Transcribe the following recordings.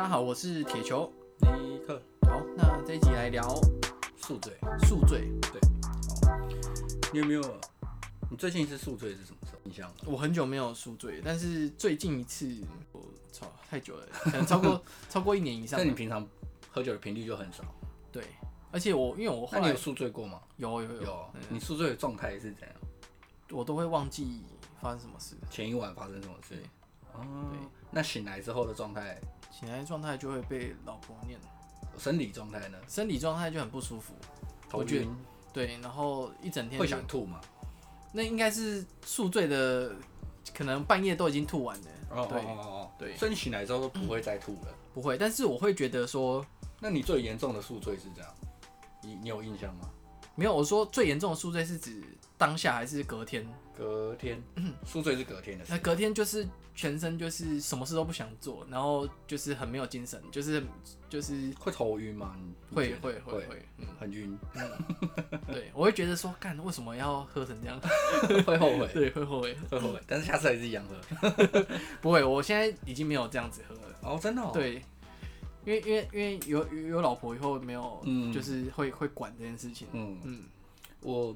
大家好，我是铁球尼克。好，那这一集来聊宿醉。宿醉，对。好，你有没有？你最近一次宿醉是什么时候？印象？我很久没有宿醉，但是最近一次，我操，太久了，可能超过 超过一年以上。那你平常喝酒的频率就很少。对，而且我因为我后来那你有宿醉过吗？有有有。有。你宿醉的状态是怎样？我都会忘记发生什么事，前一晚发生什么事。哦，对。那醒来之后的状态？醒来状态就会被老婆念。生理状态呢？生理状态就很不舒服，头晕。对，然后一整天会想吐吗？那应该是宿醉的，可能半夜都已经吐完了。哦哦哦对。所以你醒来之后都不会再吐了？不会，但是我会觉得说，那你最严重的宿醉是这样？你你有印象吗？没有，我说最严重的宿醉是指当下还是隔天？隔天，宿醉是隔天的事。那隔天就是全身就是什么事都不想做，然后就是很没有精神，就是就是会头晕吗？会会会会，嗯，很晕。对，我会觉得说，干为什么要喝成这样？会后悔，对，会后悔，会后悔。但是下次还是一样喝。不会，我现在已经没有这样子喝了。哦，真的？对，因为因为因为有有老婆以后没有，就是会会管这件事情。嗯嗯，我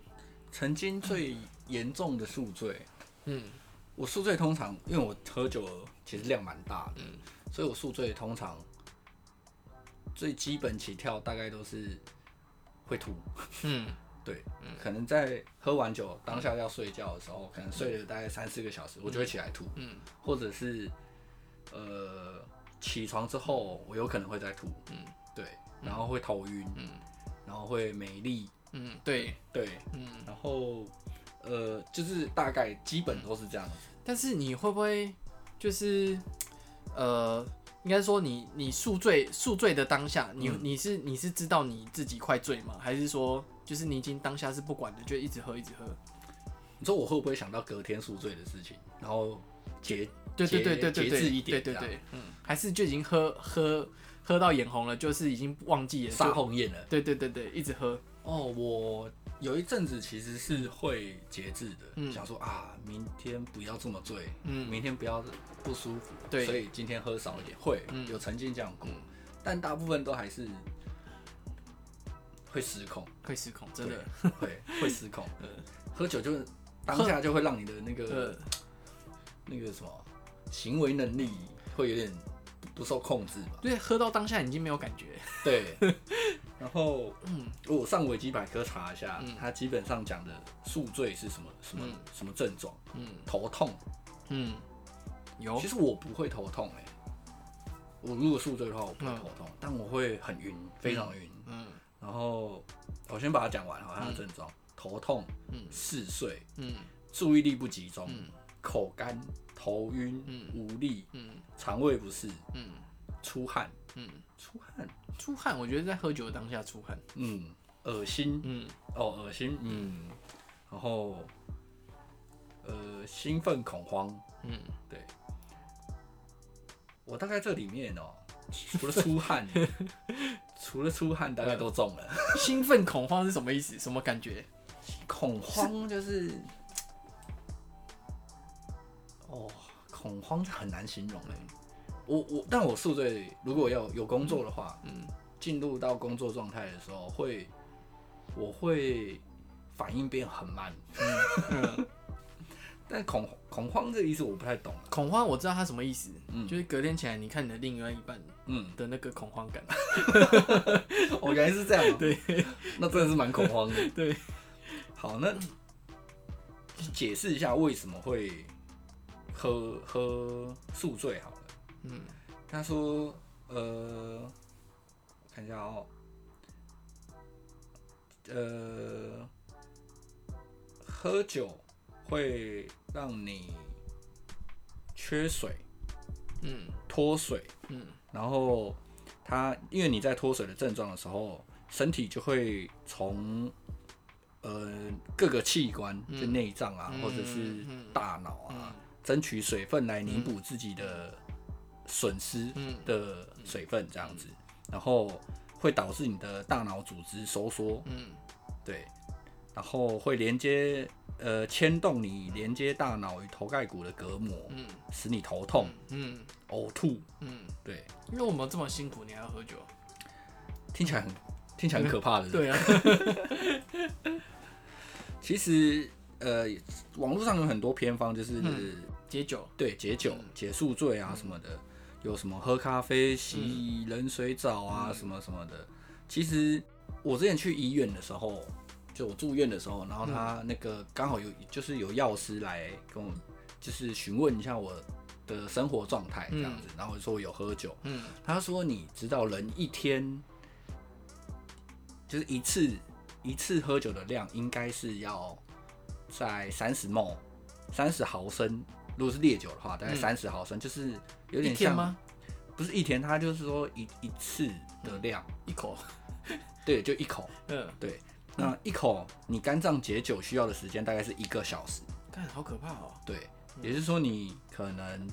曾经最。严重的宿醉，嗯，我宿醉通常，因为我喝酒其实量蛮大的，嗯，所以我宿醉通常最基本起跳大概都是会吐，嗯，对，嗯，可能在喝完酒当下要睡觉的时候，可能睡了大概三四个小时，我就会起来吐，嗯，或者是呃起床之后我有可能会再吐，嗯，对，然后会头晕，嗯，然后会没力，嗯，对对，嗯，然后。呃，就是大概基本都是这样子。但是你会不会就是呃，应该说你你宿醉宿醉的当下，你你是你是知道你自己快醉吗？还是说就是你已经当下是不管的，就一直喝一直喝？你说我会不会想到隔天宿醉的事情，然后节对对对对节制一点，对对对，嗯，还是就已经喝喝喝到眼红了，就是已经忘记了杀红眼了，对对对对，一直喝。哦，我。有一阵子其实是会节制的，嗯、想说啊，明天不要这么醉，嗯、明天不要不舒服，对所以今天喝少一点。会、嗯、有曾经这样过，嗯、但大部分都还是会失控，会失控，真的会 会失控。嗯、喝酒就是当下就会让你的那个那个什么行为能力会有点不受控制吧。对，喝到当下已经没有感觉。对。然后，嗯，我上维基百科查一下，它基本上讲的宿醉是什么什么什么症状？嗯，头痛，嗯，有。其实我不会头痛哎，我如果宿醉的话，我不会头痛，但我会很晕，非常晕。嗯，然后我先把它讲完，好，它的症状：头痛，嗯，嗜睡，嗯，注意力不集中，口干，头晕，无力，嗯，肠胃不适，嗯，出汗，嗯，出汗。出汗，我觉得在喝酒的当下出汗，嗯，恶心，嗯，哦，恶心，嗯，然后，呃，兴奋恐慌，嗯，对，我大概这里面哦，除了出汗，除了出汗，大概都中了。兴奋恐慌是什么意思？什么感觉？恐慌就是，哦，恐慌很难形容哎。我我，但我宿醉，如果要有工作的话，嗯，进入到工作状态的时候，会，我会反应变很慢，嗯，但恐恐慌这个意思我不太懂。恐慌我知道它什么意思，嗯，就是隔天起来，你看你的另外一半，嗯，的那个恐慌感，我 原来是这样，对，那真的是蛮恐慌的，对。好，那解释一下为什么会喝喝宿醉好了。嗯，他说，呃，我看一下哦，呃，喝酒会让你缺水，嗯，脱水，嗯，然后他因为你在脱水的症状的时候，身体就会从呃各个器官，就内脏啊，或者是大脑啊，争取水分来弥补自己的。损失的水分这样子，然后会导致你的大脑组织收缩，嗯，对，然后会连接呃牵动你连接大脑与头盖骨的隔膜，嗯，使你头痛，嗯，呕吐，嗯，对。因为我们这么辛苦，你还要喝酒？听起来很听起来很可怕的。对啊。其实呃，网络上有很多偏方，就是解酒，对，解酒、解宿醉啊什么的，有什么喝咖啡、洗冷水澡啊什么什么的。其实我之前去医院的时候，就我住院的时候，然后他那个刚好有就是有药师来跟我就是询问一下我的生活状态这样子，然后说有喝酒，嗯，他说你知道人一天就是一次一次喝酒的量应该是要在三十 ml 三十毫升，如果是烈酒的话，大概三十毫升，就是有点像吗？不是一天，它就是说一一次的量。一口，对，就一口，嗯，对，那一口你肝脏解酒需要的时间大概是一个小时，干好可怕哦，对，也就是说你可能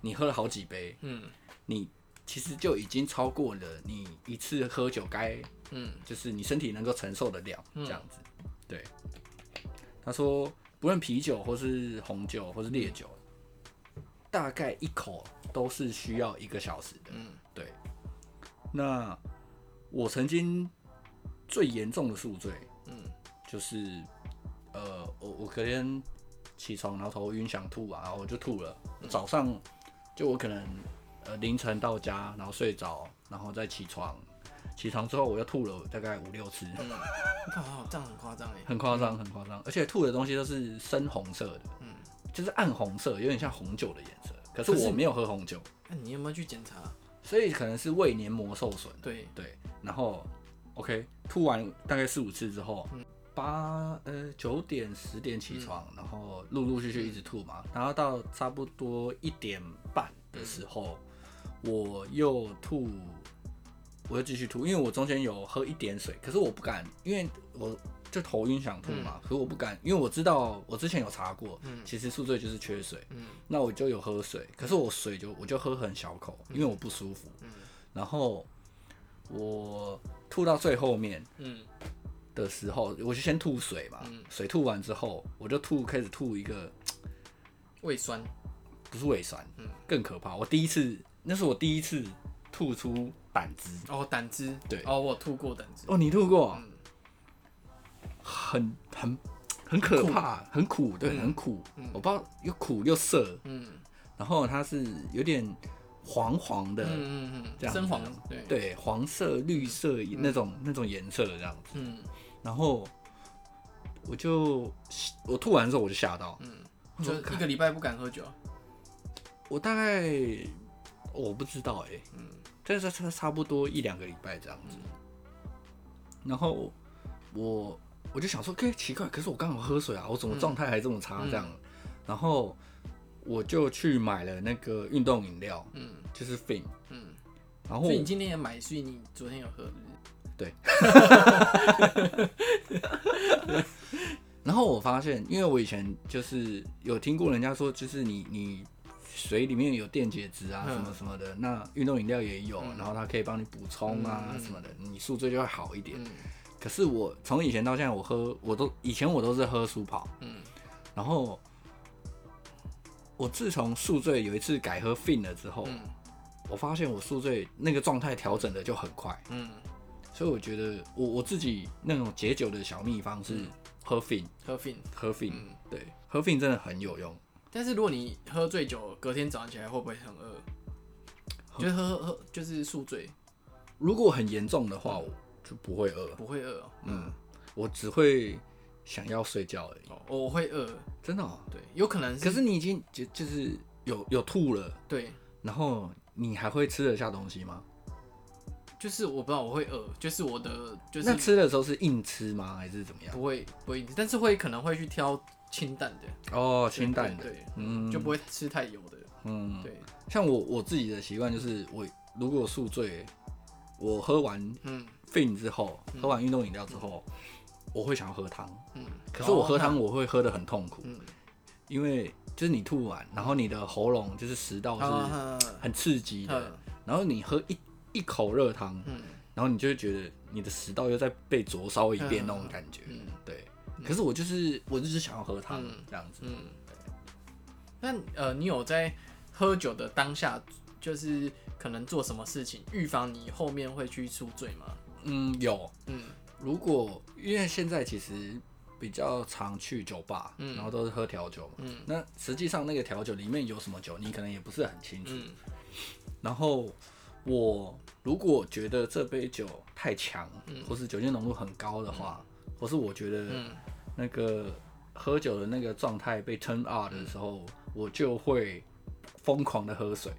你喝了好几杯，嗯，你其实就已经超过了你一次喝酒该，嗯，就是你身体能够承受的量，这样子，对。他说，不论啤酒或是红酒或是烈酒，大概一口都是需要一个小时的，嗯，对。那我曾经最严重的宿醉，嗯，就是呃，我我隔天起床，然后头晕想吐啊，然后我就吐了。早上就我可能呃凌晨到家，然后睡着，然后再起床，起床之后我又吐了大概五六次。嗯，这样很夸张哎，很夸张，很夸张，而且吐的东西都是深红色的，嗯，就是暗红色，有点像红酒的颜色。可是我没有喝红酒。那你有没有去检查？所以可能是胃黏膜受损。对对，然后 OK，吐完大概四五次之后，八呃九点十点起床，然后陆陆续续一直吐嘛，然后到差不多一点半的时候，我又吐，我又继续吐，因为我中间有喝一点水，可是我不敢，因为我。就头晕想吐嘛，可是我不敢，因为我知道我之前有查过，其实宿醉就是缺水，那我就有喝水，可是我水就我就喝很小口，因为我不舒服，然后我吐到最后面的时候，我就先吐水嘛，水吐完之后，我就吐开始吐一个胃酸，不是胃酸，更可怕，我第一次，那是我第一次吐出胆汁，哦，胆汁，对，哦，我吐过胆汁，哦，你吐过。很很很可怕，很苦，对，很苦。我不知道又苦又涩，嗯，然后它是有点黄黄的，嗯嗯这样深黄，对。对，黄色、绿色那种那种颜色的这样子，嗯，然后我就我吐完之后我就吓到，嗯，就一个礼拜不敢喝酒，我大概我不知道哎，嗯，但是差差不多一两个礼拜这样子，然后我。我就想说，哎，奇怪，可是我刚好喝水啊，我怎么状态还这么差这样？然后我就去买了那个运动饮料，嗯，就是 Fin，嗯，然后所以你今天也买，所以你昨天有喝，对。然后我发现，因为我以前就是有听过人家说，就是你你水里面有电解质啊，什么什么的，嗯、那运动饮料也有，嗯、然后它可以帮你补充啊什么的，你宿醉就会好一点。嗯可是我从以前到现在，我喝我都以前我都是喝舒跑，嗯，然后我自从宿醉有一次改喝 Fin 了之后，嗯，我发现我宿醉那个状态调整的就很快，嗯，所以我觉得我我自己那种解酒的小秘方是喝 Fin，喝 Fin，喝 Fin，对，喝 Fin 真的很有用。但是如果你喝醉酒，隔天早上起来会不会很饿？就喝喝喝，就是宿醉。如果很严重的话，我。就不会饿，不会饿哦。嗯，我只会想要睡觉而已。哦，我会饿，真的哦。对，有可能是。可是你已经就就是有有吐了，对。然后你还会吃得下东西吗？就是我不知道我会饿，就是我的就是。那吃的时候是硬吃吗？还是怎么样？不会不会硬吃，但是会可能会去挑清淡的。哦，清淡的，对，嗯，就不会吃太油的。嗯，对。像我我自己的习惯就是，我如果宿醉，我喝完嗯。Fin 之后，喝完运动饮料之后，我会想要喝汤。嗯，可是我喝汤我会喝的很痛苦。嗯，因为就是你吐完，然后你的喉咙就是食道是很刺激的，然后你喝一一口热汤，嗯，然后你就会觉得你的食道又在被灼烧一遍那种感觉。嗯，对，可是我就是我就是想要喝汤这样子。嗯，那呃，你有在喝酒的当下，就是可能做什么事情预防你后面会去宿醉吗？嗯，有。嗯，如果因为现在其实比较常去酒吧，嗯，然后都是喝调酒嘛，嗯，那实际上那个调酒里面有什么酒，你可能也不是很清楚。嗯，然后我如果觉得这杯酒太强，嗯，或是酒精浓度很高的话，嗯，或是我觉得那个喝酒的那个状态被 turn up 的时候，嗯，我就会疯狂的喝水。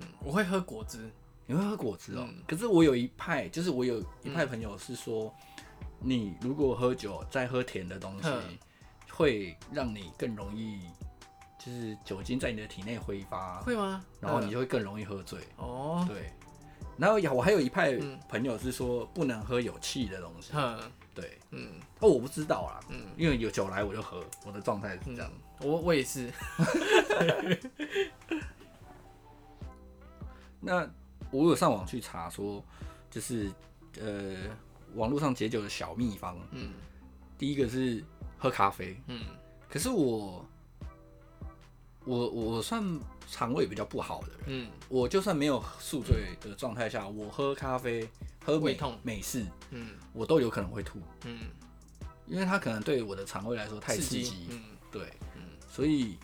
嗯，我会喝果汁。你会喝果汁哦？嗯，可是我有一派，就是我有一派朋友是说，你如果喝酒再喝甜的东西，会让你更容易，就是酒精在你的体内挥发，会吗？然后你就会更容易喝醉。哦，对。然后我还有一派朋友是说，不能喝有气的东西。嗯，对，嗯，哦，我不知道啦，嗯，因为有酒来我就喝，我的状态是这样。我我也是。那。我有上网去查说，就是呃，网络上解酒的小秘方。嗯，第一个是喝咖啡。嗯，可是我我我算肠胃比较不好的人。嗯，我就算没有宿醉的状态下，我喝咖啡喝美美式，嗯，我都有可能会吐。嗯，因为它可能对我的肠胃来说太刺激。嗯，对。嗯，所以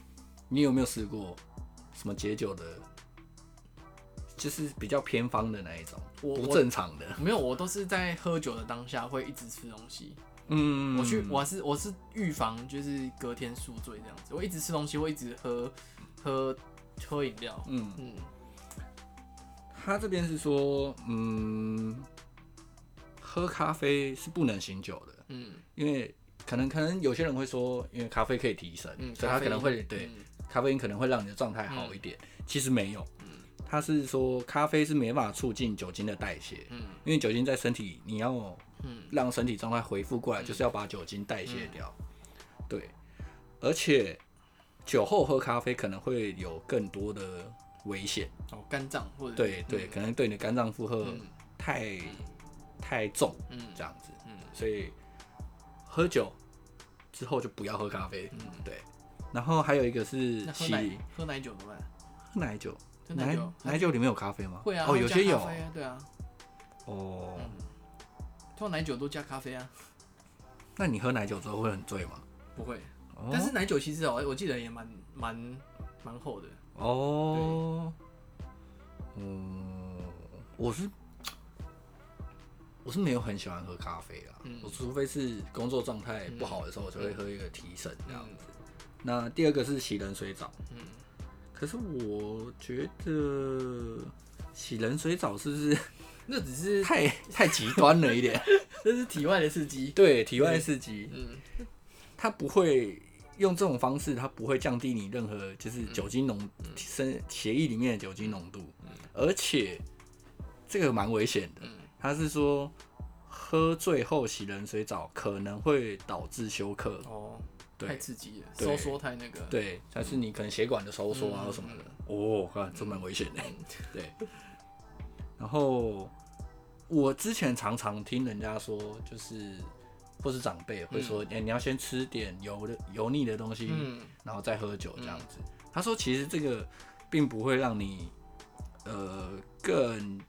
你有没有试过什么解酒的？就是比较偏方的那一种，不正常的。没有，我都是在喝酒的当下会一直吃东西。嗯，我去，我是我是预防，就是隔天宿醉这样子。我一直吃东西，我一直喝喝喝饮料。嗯嗯。他这边是说，嗯，喝咖啡是不能醒酒的。嗯，因为可能可能有些人会说，因为咖啡可以提神，嗯，所以他可能会对咖啡因可能会让你的状态好一点。其实没有。他是说，咖啡是没办法促进酒精的代谢，嗯，因为酒精在身体，你要嗯让身体状态恢复过来，就是要把酒精代谢掉，对，而且酒后喝咖啡可能会有更多的危险。哦，肝脏或者对对，可能对你的肝脏负荷太太重，嗯，这样子，嗯，所以喝酒之后就不要喝咖啡，嗯，对，然后还有一个是喝奶喝奶酒怎么办？喝奶酒。奶酒奶酒里面有咖啡吗？会啊，哦，有些有，对啊，哦，通常奶酒都加咖啡啊。那你喝奶酒之后会很醉吗？不会，但是奶酒其实哦，我记得也蛮蛮蛮厚的。哦，嗯，我是我是没有很喜欢喝咖啡啊，我除非是工作状态不好的时候，我就会喝一个提神这样子。那第二个是洗冷水澡，嗯。可是我觉得洗冷水澡是不是那只是 太太极端了一点？这是体外的刺激，对，体外刺激。嗯，它不会用这种方式，它不会降低你任何就是酒精浓身血液里面的酒精浓度，而且这个蛮危险的。他是说喝醉后洗冷水澡可能会导致休克。哦。太刺激了，收缩太那个，对，但是你可能血管的收缩啊什么的，哦，看这蛮危险的，对。然后我之前常常听人家说，就是或是长辈会说，哎，你要先吃点油的油腻的东西，然后再喝酒这样子。他说，其实这个并不会让你呃更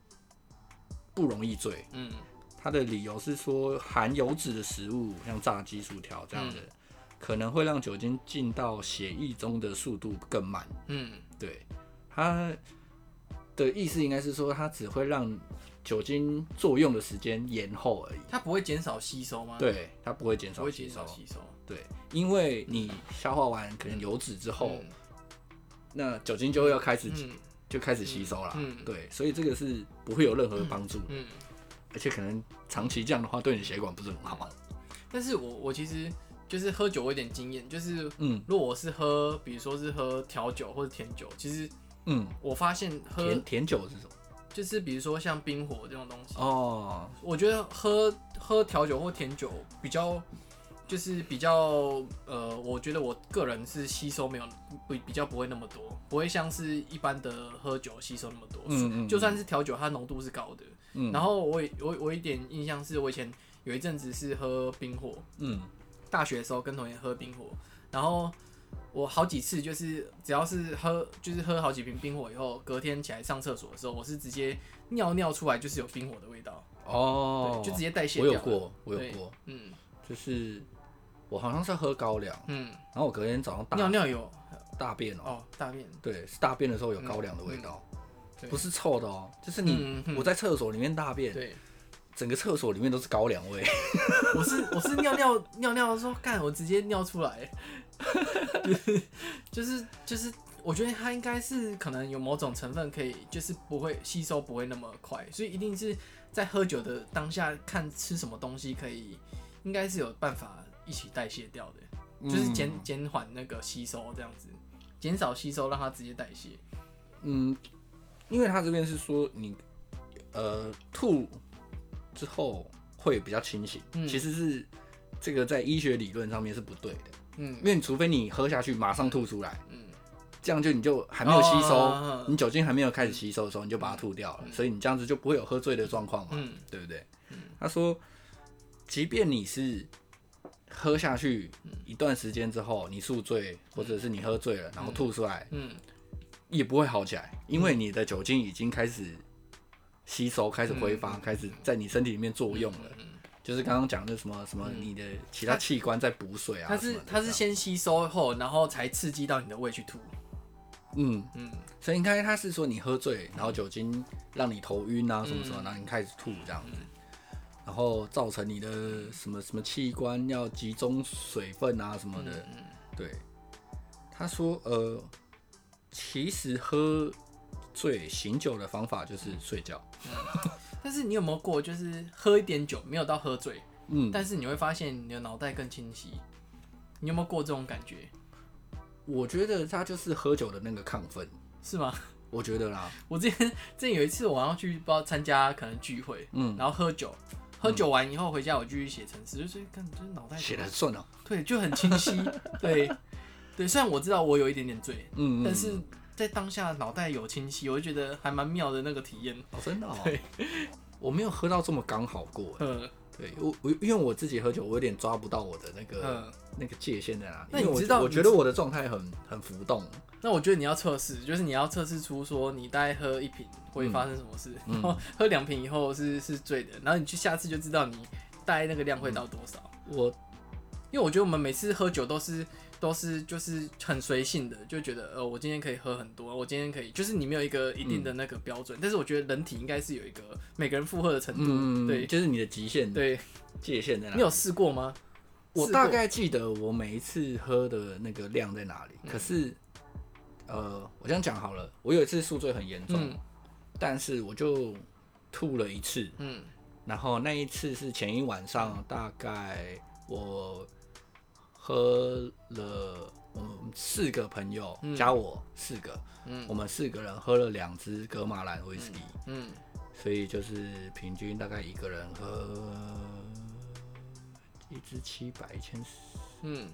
不容易醉，嗯。他的理由是说，含油脂的食物，像炸鸡、薯条这样的。可能会让酒精进到血液中的速度更慢。嗯，对，它的意思应该是说，它只会让酒精作用的时间延后而已。它不会减少吸收吗？对，它不会减少吸收。吸收。对，因为你消化完可能油脂之后，嗯、那酒精就会要开始、嗯、就开始吸收了。嗯，对，所以这个是不会有任何帮助的。嗯，而且可能长期这样的话，对你血管不是很好。但是我我其实。就是喝酒，我有点经验。就是，嗯，如果我是喝，比如说是喝调酒或者甜酒，其实，嗯，我发现喝甜甜酒是什么？就是比如说像冰火这种东西哦。我觉得喝喝调酒或甜酒比较，就是比较，呃，我觉得我个人是吸收没有不比较不会那么多，不会像是一般的喝酒吸收那么多。嗯，嗯，就算是调酒，它浓度是高的。嗯。然后我我我一点印象是我以前有一阵子是喝冰火。嗯。大学的时候跟同学喝冰火，然后我好几次就是只要是喝就是喝好几瓶冰火以后，隔天起来上厕所的时候，我是直接尿尿出来就是有冰火的味道。哦，就直接代谢掉。我有过，我有过，嗯，就是我好像是喝高粱，嗯，然后我隔天早上大尿尿有。大便哦，哦，大便，对，是大便的时候有高粱的味道。不是臭的哦，就是你我在厕所里面大便，对，整个厕所里面都是高粱味。我是我是尿尿尿尿的时候，干我直接尿出来，就是就是就是，我觉得它应该是可能有某种成分可以，就是不会吸收不会那么快，所以一定是在喝酒的当下看吃什么东西可以，应该是有办法一起代谢掉的，就是减减缓那个吸收这样子，减少吸收让它直接代谢，嗯。因为他这边是说你，呃，吐之后会比较清醒，嗯、其实是这个在医学理论上面是不对的，嗯，因为你除非你喝下去马上吐出来，嗯，这样就你就还没有吸收，哦、你酒精还没有开始吸收的时候，你就把它吐掉了，嗯、所以你这样子就不会有喝醉的状况嘛，嗯，对不对？嗯、他说，即便你是喝下去一段时间之后，你宿醉或者是你喝醉了然后吐出来，嗯。嗯也不会好起来，因为你的酒精已经开始吸收、开始挥发、开始在你身体里面作用了。就是刚刚讲的什么什么，你的其他器官在补水啊。它是它是先吸收后，然后才刺激到你的胃去吐。嗯嗯，所以应该，他是说你喝醉，然后酒精让你头晕啊什么什么，然后你开始吐这样子，然后造成你的什么什么器官要集中水分啊什么的。对，他说呃。其实喝醉醒酒的方法就是睡觉。嗯，但是你有没有过，就是喝一点酒，没有到喝醉，嗯，但是你会发现你的脑袋更清晰。你有没有过这种感觉？我觉得他就是喝酒的那个亢奋，是吗？我觉得啦。我之前之前有一次，我要去不知道参加可能聚会，嗯，然后喝酒，喝酒完以后回家，我继续写程式，就是看就是脑袋写的很顺哦，对，就很清晰，对。对，虽然我知道我有一点点醉，嗯，但是在当下脑袋有清晰，我就觉得还蛮妙的那个体验。哦，真的哦。对，我没有喝到这么刚好过。嗯，对我我因为我自己喝酒，我有点抓不到我的那个、嗯、那个界限在哪里。那你知道？我觉得我的状态很很浮动。那我觉得你要测试，就是你要测试出说你大概喝一瓶会发生什么事，嗯、然后喝两瓶以后是是醉的，然后你去下次就知道你大概那个量会到多少。嗯、我因为我觉得我们每次喝酒都是。都是就是很随性的，就觉得呃，我今天可以喝很多，我今天可以，就是你没有一个一定的那个标准，嗯、但是我觉得人体应该是有一个每个人负荷的程度，嗯、对，就是你的极限，对，界限在哪里？你有试过吗？我大概记得我每一次喝的那个量在哪里，嗯、可是呃，我这样讲好了，我有一次宿醉很严重，嗯、但是我就吐了一次，嗯，然后那一次是前一晚上，大概我。喝了，我们四个朋友加我四个，嗯，我们四个人喝了两支格马兰威士忌，嗯，所以就是平均大概一个人喝一支七百一千四，嗯，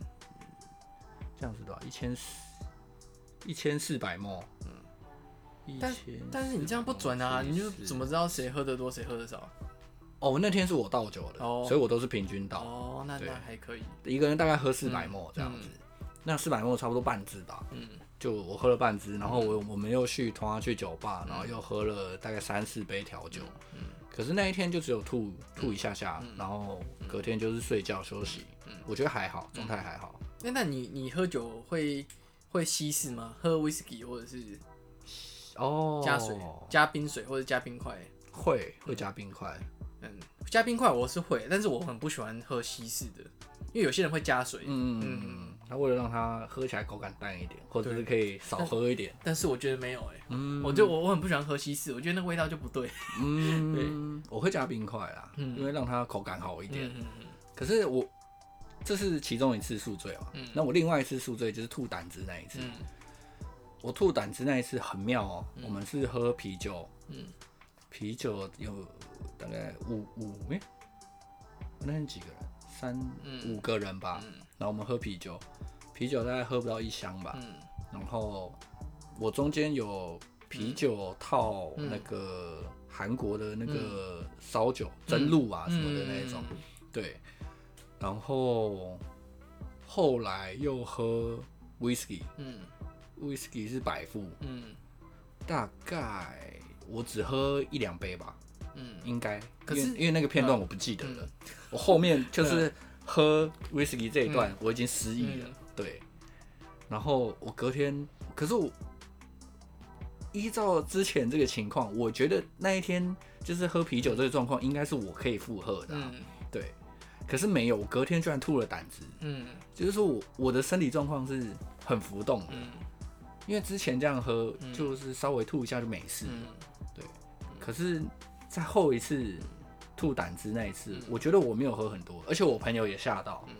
这样子多少？一千四，一千四百毫升，嗯，但但是你这样不准啊，你就怎么知道谁喝的多谁喝的少？哦，那天是我倒酒的，所以我都是平均倒。哦，那那还可以。一个人大概喝四百 ml 这样子，那四百 ml 差不多半支吧。嗯，就我喝了半支，然后我我们又去同样去酒吧，然后又喝了大概三四杯调酒。嗯，可是那一天就只有吐吐一下下，然后隔天就是睡觉休息。嗯，我觉得还好，状态还好。那那你你喝酒会会稀释吗？喝威士忌或者是哦加水加冰水或者加冰块？会会加冰块。嗯，加冰块我是会，但是我很不喜欢喝稀释的，因为有些人会加水。嗯嗯，他为了让它喝起来口感淡一点，或者是可以少喝一点。但，但是我觉得没有哎、欸，嗯，我就我我很不喜欢喝稀释，我觉得那个味道就不对。嗯，对，我会加冰块啦，嗯、因为让它口感好一点。嗯嗯嗯。可是我这是其中一次宿醉嘛，嗯，那我另外一次宿醉就是吐胆汁那一次。嗯，我吐胆汁那一次很妙哦、喔，嗯、我们是喝啤酒，嗯。啤酒有大概五五哎，那天几个人？三、嗯、五个人吧。嗯、然后我们喝啤酒，啤酒大概喝不到一箱吧。嗯、然后我中间有啤酒套那个韩国的那个烧酒，嗯、真露啊什么的那一种。嗯、对。然后后来又喝 whisky，嗯，whisky 是百富，嗯，大概我只喝一两杯吧，嗯，应该，可是因为，那个片段我不记得了，嗯、我后面就是喝 whisky 这一段我已经失忆了，嗯、对，然后我隔天，可是我依照之前这个情况，我觉得那一天就是喝啤酒这个状况应该是我可以负荷的、对。可是没有，我隔天居然吐了胆汁。嗯，就是说我我的身体状况是很浮动的。嗯，因为之前这样喝，就是稍微吐一下就没事。可是，在后一次吐胆汁那一次，我觉得我没有喝很多，而且我朋友也吓到。嗯，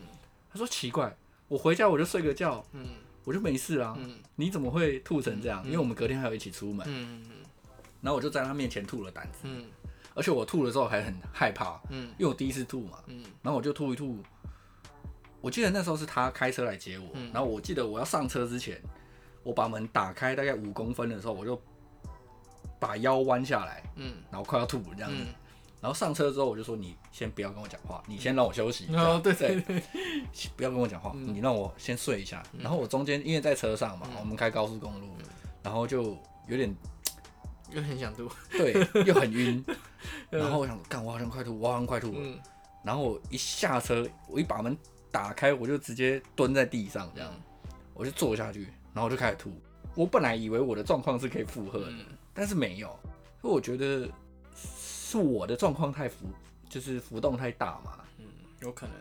他说奇怪，我回家我就睡个觉，嗯，我就没事啦。嗯，你怎么会吐成这样？因为我们隔天还要一起出门。嗯，然后我就在他面前吐了胆汁。嗯。而且我吐的时候还很害怕，嗯，因为我第一次吐嘛，嗯，然后我就吐一吐。我记得那时候是他开车来接我，嗯，然后我记得我要上车之前，我把门打开大概五公分的时候，我就把腰弯下来，嗯，然后快要吐这样子，嗯，然后上车之后我就说：“你先不要跟我讲话，你先让我休息。”哦，对。对对，不要跟我讲话，你让我先睡一下。然后我中间因为在车上嘛，我们开高速公路，然后就有点。又很想吐，对，又很晕，然后我想，干，我好像快吐，我好像快吐然后我一下车，我一把门打开，我就直接蹲在地上，这样，嗯、我就坐下去，然后我就开始吐。我本来以为我的状况是可以负荷的，嗯、但是没有，所以我觉得是我的状况太浮，就是浮动太大嘛。嗯，有可能，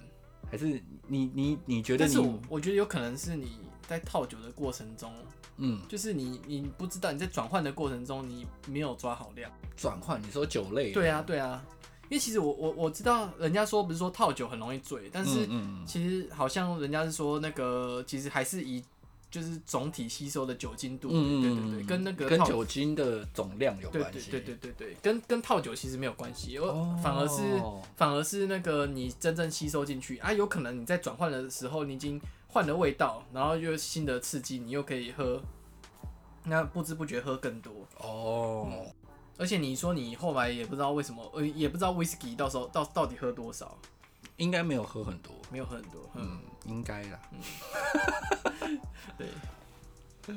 还是你你你觉得你？但是我我觉得有可能是你在套酒的过程中。嗯，就是你，你不知道你在转换的过程中，你没有抓好量。转换，你说酒类？对啊，对啊。因为其实我我我知道，人家说不是说套酒很容易醉，但是其实好像人家是说那个其实还是以就是总体吸收的酒精度，嗯、对对对，跟那个跟酒精的总量有关系。对对对对对，跟跟套酒其实没有关系，哦、反而是反而是那个你真正吸收进去啊，有可能你在转换的时候你已经。换了味道，然后又新的刺激，你又可以喝，那不知不觉喝更多。哦、嗯。而且你说你后来也不知道为什么，呃，也不知道 whisky 到时候到到底喝多少，应该没有喝很多，没有喝很多，嗯，应该啦。嗯、对，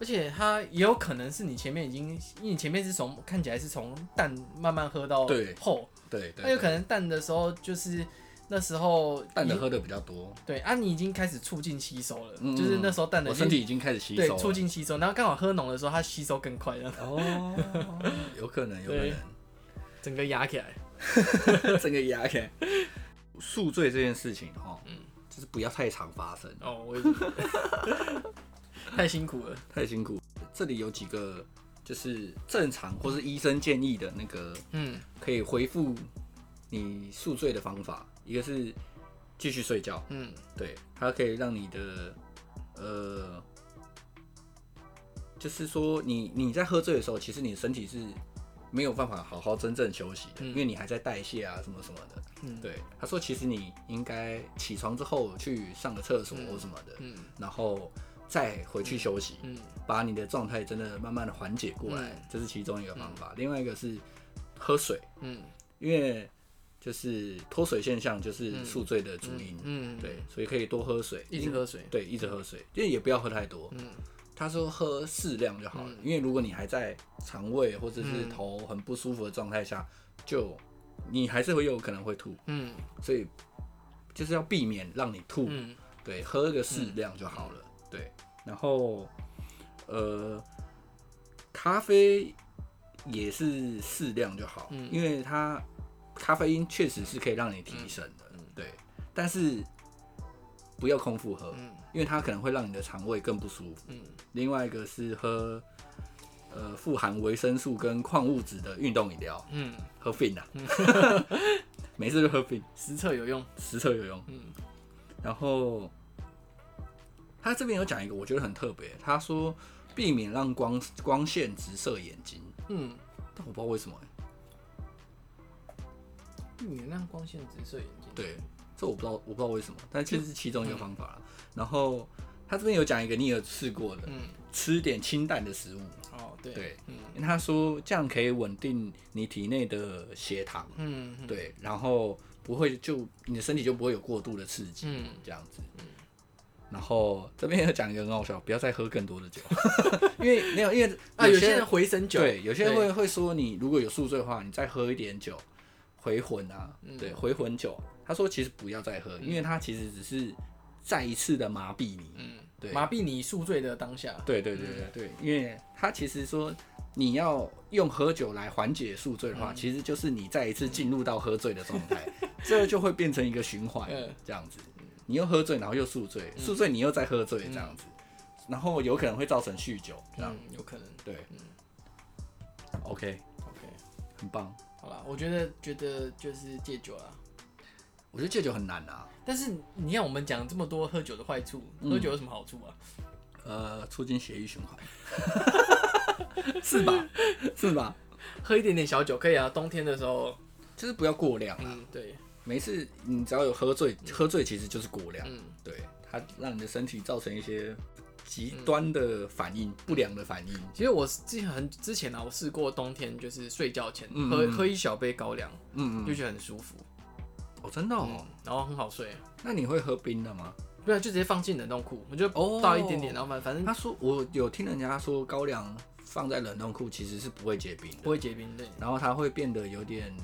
而且它也有可能是你前面已经，因为你前面是从看起来是从淡慢慢喝到后，对对，那有可能淡的时候就是。那时候淡的喝的比较多，对啊，你已经开始促进吸收了，嗯、就是那时候淡的，我身体已经开始吸收了，对，促进吸收，然后刚好喝浓的时候，它吸收更快了。哦，有可能，有可能，整个压起来，整个压起来。宿醉这件事情，哈，嗯，就是不要太常发生。哦，我也觉得 太辛苦了，太辛苦。这里有几个就是正常或是医生建议的那个，嗯，可以恢复你宿醉的方法。一个是继续睡觉，嗯，对，它可以让你的，呃，就是说你你在喝醉的时候，其实你的身体是没有办法好好真正休息的，嗯、因为你还在代谢啊什么什么的，嗯，对。他说其实你应该起床之后去上个厕所或什么的，嗯，然后再回去休息，嗯，把你的状态真的慢慢的缓解过来，嗯、这是其中一个方法。嗯、另外一个是喝水，嗯，因为。就是脱水现象，就是宿醉的主因。嗯，嗯对，所以可以多喝水，一直喝水。对，一直喝水，因为也不要喝太多。嗯，他说喝适量就好了，嗯、因为如果你还在肠胃或者是头很不舒服的状态下，嗯、就你还是会有可能会吐。嗯，所以就是要避免让你吐。嗯，对，喝个适量就好了。嗯、对，然后呃，咖啡也是适量就好，嗯、因为它。咖啡因确实是可以让你提神的，嗯、对，但是不要空腹喝，嗯、因为它可能会让你的肠胃更不舒服。嗯、另外一个是喝呃富含维生素跟矿物质的运动饮料，嗯，喝 Fin 啊，没事就喝 Fin，实测有用，实测有用。嗯，然后他这边有讲一个，我觉得很特别，他说避免让光光线直射眼睛，嗯，但我不知道为什么、欸。避免让光线直射眼睛。对，这我不知道，我不知道为什么，但其实是其中一个方法。嗯、然后他这边有讲一个你有试过的，嗯，吃点清淡的食物。哦，对，对，嗯，因为他说这样可以稳定你体内的血糖，嗯，对，然后不会就你的身体就不会有过度的刺激，嗯，这样子。嗯，然后这边又讲一个很好笑，不要再喝更多的酒，因为没有，因为 啊，有些人回神酒，对，有些人会会说，你如果有宿醉的话，你再喝一点酒回魂啊，对，回魂酒。他说其实不要再喝，因为他其实只是再一次的麻痹你，嗯，对，麻痹你宿醉的当下。对对对对对，因为他其实说你要用喝酒来缓解宿醉的话，其实就是你再一次进入到喝醉的状态，这就会变成一个循环，这样子。你又喝醉，然后又宿醉，宿醉你又再喝醉，这样子，然后有可能会造成酗酒，这样有可能。对，嗯，OK OK，很棒。好了，我觉得觉得就是戒酒啊，我觉得戒酒很难啊。但是你看我们讲这么多喝酒的坏处，喝酒有什么好处啊？呃，促进血液循环，是吧？是吧？喝一点点小酒可以啊，冬天的时候就是不要过量啊。对。每次你只要有喝醉，喝醉其实就是过量，嗯，对，它让你的身体造成一些极端的反应，不良的反应。其实我之前很之前啊，我试过冬天就是睡觉前喝喝一小杯高粱，嗯嗯，就觉得很舒服。哦，真的哦，然后很好睡。那你会喝冰的吗？对啊，就直接放进冷冻库，我就倒一点点，然后反反正他说我有听人家说高粱放在冷冻库其实是不会结冰，不会结冰，对，然后它会变得有点。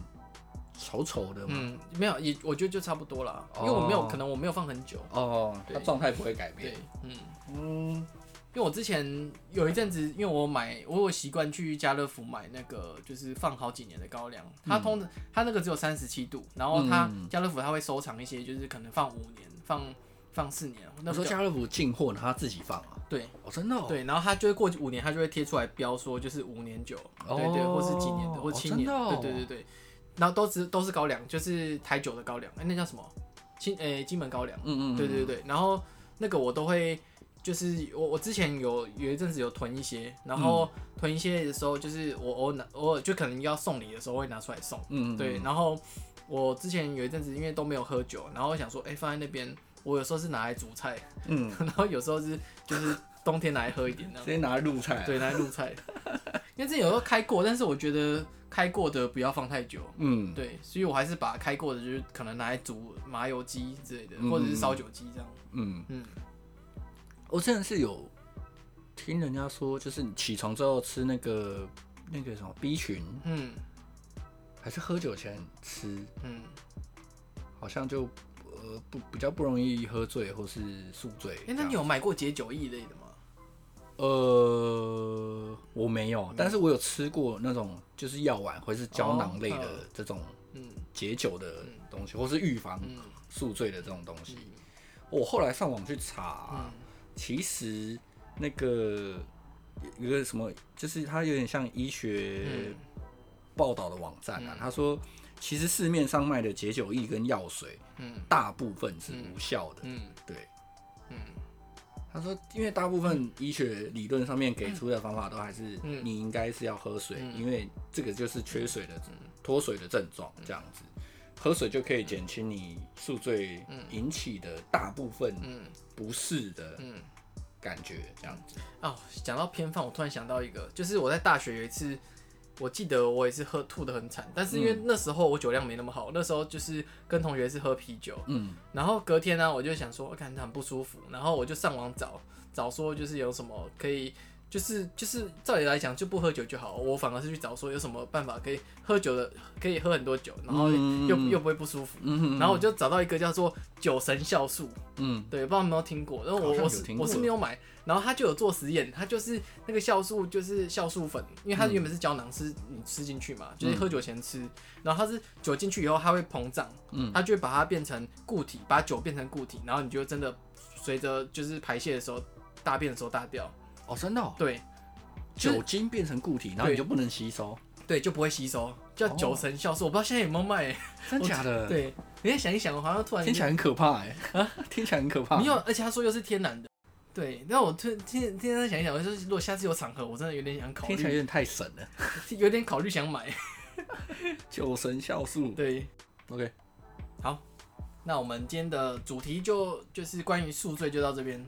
稠稠的嘛？嗯，没有，也我觉得就差不多了，因为我没有，可能我没有放很久。哦，它状态不会改变。对，嗯嗯，因为我之前有一阵子，因为我买，我有习惯去家乐福买那个，就是放好几年的高粱。它通常它那个只有三十七度，然后它家乐福它会收藏一些，就是可能放五年，放放四年。那时候家乐福进货，他自己放啊？对，哦，真的。对，然后它就会过五年，它就会贴出来标说就是五年酒，对对，或是几年的，或七年，对对对对。然后都是都是高粱，就是台酒的高粱，哎，那叫什么？金诶金门高粱。嗯嗯，对对对。然后那个我都会，就是我我之前有有一阵子有囤一些，然后囤一些的时候，就是我偶尔偶尔就可能要送礼的时候会拿出来送。嗯对。然后我之前有一阵子因为都没有喝酒，然后我想说，哎，放在那边，我有时候是拿来煮菜，嗯，然后有时候是就是冬天拿来喝一点，直接拿来入菜。对，拿来入菜。因为之前有时候开过，但是我觉得。开过的不要放太久，嗯，对，所以我还是把开过的，就是可能拿来煮麻油鸡之类的，嗯、或者是烧酒鸡这样。嗯嗯，我之前是有听人家说，就是你起床之后吃那个那个什么 B 群，嗯，还是喝酒前吃，嗯，好像就呃不比较不容易喝醉或是宿醉。哎、欸，那你有买过解酒液类的吗？呃，我没有，但是我有吃过那种就是药丸或是胶囊类的这种解酒的东西，或是预防宿醉的这种东西。我后来上网去查，其实那个一个什么，就是它有点像医学报道的网站啊。他说，其实市面上卖的解酒液跟药水，嗯。大部分是无效的。嗯，对。嗯。他说：“因为大部分医学理论上面给出的方法都还是你应该是要喝水，因为这个就是缺水的脱水的症状，这样子喝水就可以减轻你宿醉引起的大部分不适的感觉，这样子。”哦，讲到偏方，我突然想到一个，就是我在大学有一次。我记得我也是喝吐的很惨，但是因为那时候我酒量没那么好，那时候就是跟同学是喝啤酒，嗯，然后隔天呢，我就想说，我感觉很不舒服，然后我就上网找找说就是有什么可以。就是就是，照理来讲就不喝酒就好。我反而是去找说有什么办法可以喝酒的，可以喝很多酒，然后又又不会不舒服。然后我就找到一个叫做酒神酵素。嗯，对，不知道有没有听过。然后我我是我是没有买。然后他就有做实验，他就是那个酵素就是酵素粉，因为它原本是胶囊，是你吃进去嘛，就是喝酒前吃。然后它是酒进去以后，它会膨胀，嗯，它就会把它变成固体，把酒变成固体，然后你就真的随着就是排泄的时候，大便的时候大掉。哦，真的、哦？对，酒精变成固体，然后你就不能吸收，对，就不会吸收，叫酒神酵素。哦、我不知道现在有没有卖，真假的？对，你再想一想，好像突然听起来很可怕，哎，啊，听起来很可怕。没有，而且他说又是天然的，对。那我突听听他想一想，我说如果下次有场合，我真的有点想考虑，听起来有点太神了，有点考虑想买 酒神酵素。对，OK，好，那我们今天的主题就就是关于宿醉，就到这边。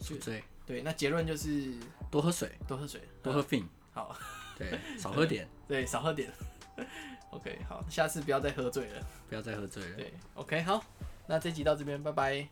宿醉。对，那结论就是多喝水，多喝水，多喝 fin。好，对，少喝点，对，少喝点。OK，好，下次不要再喝醉了，不要再喝醉了。对，OK，好，那这集到这边，拜拜。